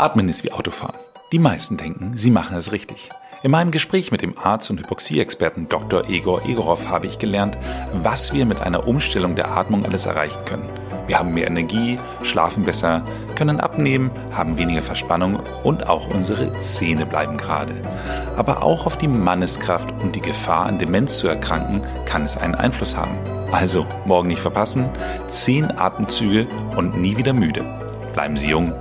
Atmen ist wie Autofahren. Die meisten denken, sie machen es richtig. In meinem Gespräch mit dem Arzt und Hypoxie-Experten Dr. Egor Egorov habe ich gelernt, was wir mit einer Umstellung der Atmung alles erreichen können. Wir haben mehr Energie, schlafen besser, können abnehmen, haben weniger Verspannung und auch unsere Zähne bleiben gerade. Aber auch auf die Manneskraft und die Gefahr, an Demenz zu erkranken, kann es einen Einfluss haben. Also, morgen nicht verpassen, 10 Atemzüge und nie wieder müde. Bleiben Sie jung